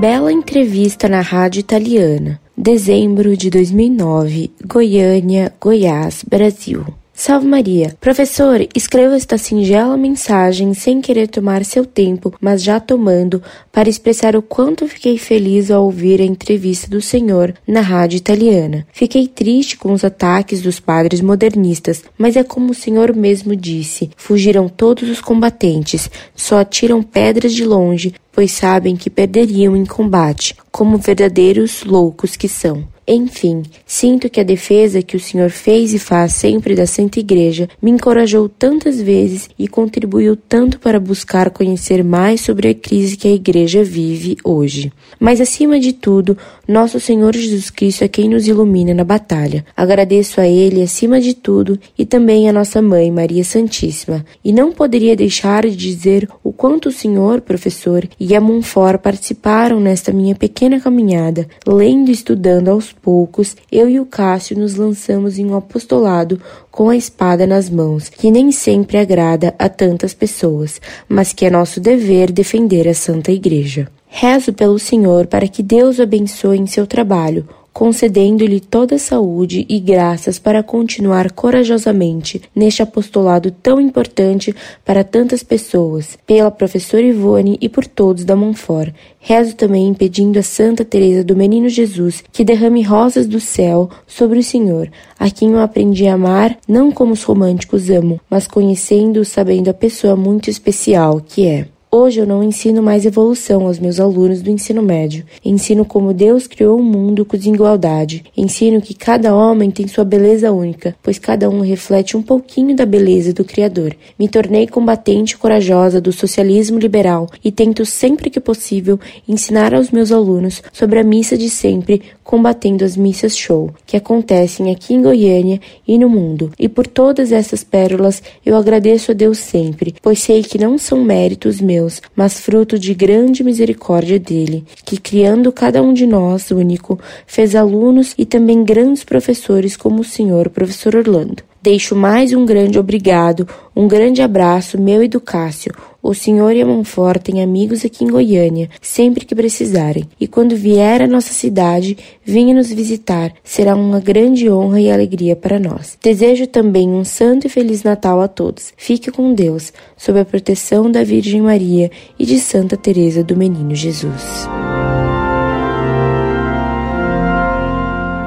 Bela entrevista na rádio italiana. Dezembro de 2009, Goiânia, Goiás, Brasil. Salve Maria. Professor, escreva esta singela mensagem sem querer tomar seu tempo, mas já tomando, para expressar o quanto fiquei feliz ao ouvir a entrevista do Senhor na rádio italiana. Fiquei triste com os ataques dos padres modernistas, mas é como o Senhor mesmo disse: fugiram todos os combatentes, só atiram pedras de longe, pois sabem que perderiam em combate, como verdadeiros loucos que são. Enfim, sinto que a defesa que o Senhor fez e faz sempre da Santa Igreja me encorajou tantas vezes e contribuiu tanto para buscar conhecer mais sobre a crise que a Igreja vive hoje. Mas acima de tudo, nosso Senhor Jesus Cristo é quem nos ilumina na batalha. Agradeço a Ele acima de tudo e também a nossa mãe Maria Santíssima. E não poderia deixar de dizer o quanto o Senhor, professor, e a Monfort participaram nesta minha pequena caminhada, lendo e estudando aos poucos, eu e o Cássio nos lançamos em um apostolado com a espada nas mãos, que nem sempre agrada a tantas pessoas, mas que é nosso dever defender a Santa Igreja. Rezo pelo Senhor para que Deus o abençoe em seu trabalho, concedendo-lhe toda a saúde e graças para continuar corajosamente neste apostolado tão importante para tantas pessoas, pela professora Ivone e por todos da Monfort. Rezo também pedindo a Santa Teresa do Menino Jesus que derrame rosas do céu sobre o Senhor, a quem eu aprendi a amar não como os românticos amam, mas conhecendo-o sabendo a pessoa muito especial que é. Hoje eu não ensino mais evolução aos meus alunos do ensino médio. Ensino como Deus criou o mundo com desigualdade. Ensino que cada homem tem sua beleza única, pois cada um reflete um pouquinho da beleza do Criador. Me tornei combatente corajosa do socialismo liberal e tento sempre que possível ensinar aos meus alunos sobre a missa de sempre, combatendo as missas show que acontecem aqui em Goiânia e no mundo. E por todas essas pérolas eu agradeço a Deus sempre, pois sei que não são méritos meus Deus, mas fruto de grande misericórdia dele, que criando cada um de nós único, fez alunos e também grandes professores como o senhor professor Orlando. Deixo mais um grande obrigado, um grande abraço meu e do Cássio. O senhor e a Monfort têm amigos aqui em Goiânia, sempre que precisarem. E quando vier à nossa cidade, venha nos visitar. Será uma grande honra e alegria para nós. Desejo também um santo e feliz Natal a todos. Fique com Deus, sob a proteção da Virgem Maria e de Santa Teresa do Menino Jesus.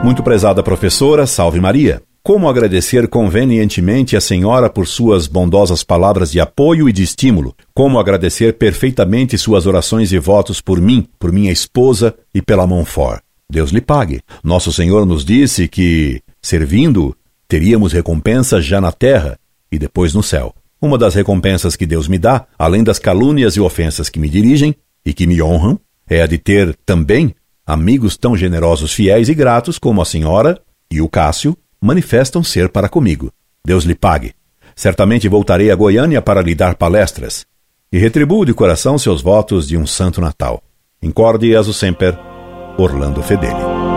Muito prezada professora, salve Maria. Como agradecer convenientemente a senhora por suas bondosas palavras de apoio e de estímulo? Como agradecer perfeitamente suas orações e votos por mim, por minha esposa e pela Monfort? Deus lhe pague. Nosso Senhor nos disse que, servindo, teríamos recompensa já na terra e depois no céu. Uma das recompensas que Deus me dá, além das calúnias e ofensas que me dirigem e que me honram, é a de ter também amigos tão generosos, fiéis e gratos como a senhora e o Cássio manifestam ser para comigo. Deus lhe pague. Certamente voltarei a Goiânia para lhe dar palestras. E retribuo de coração seus votos de um santo Natal. Incorde e aso semper, Orlando Fedeli.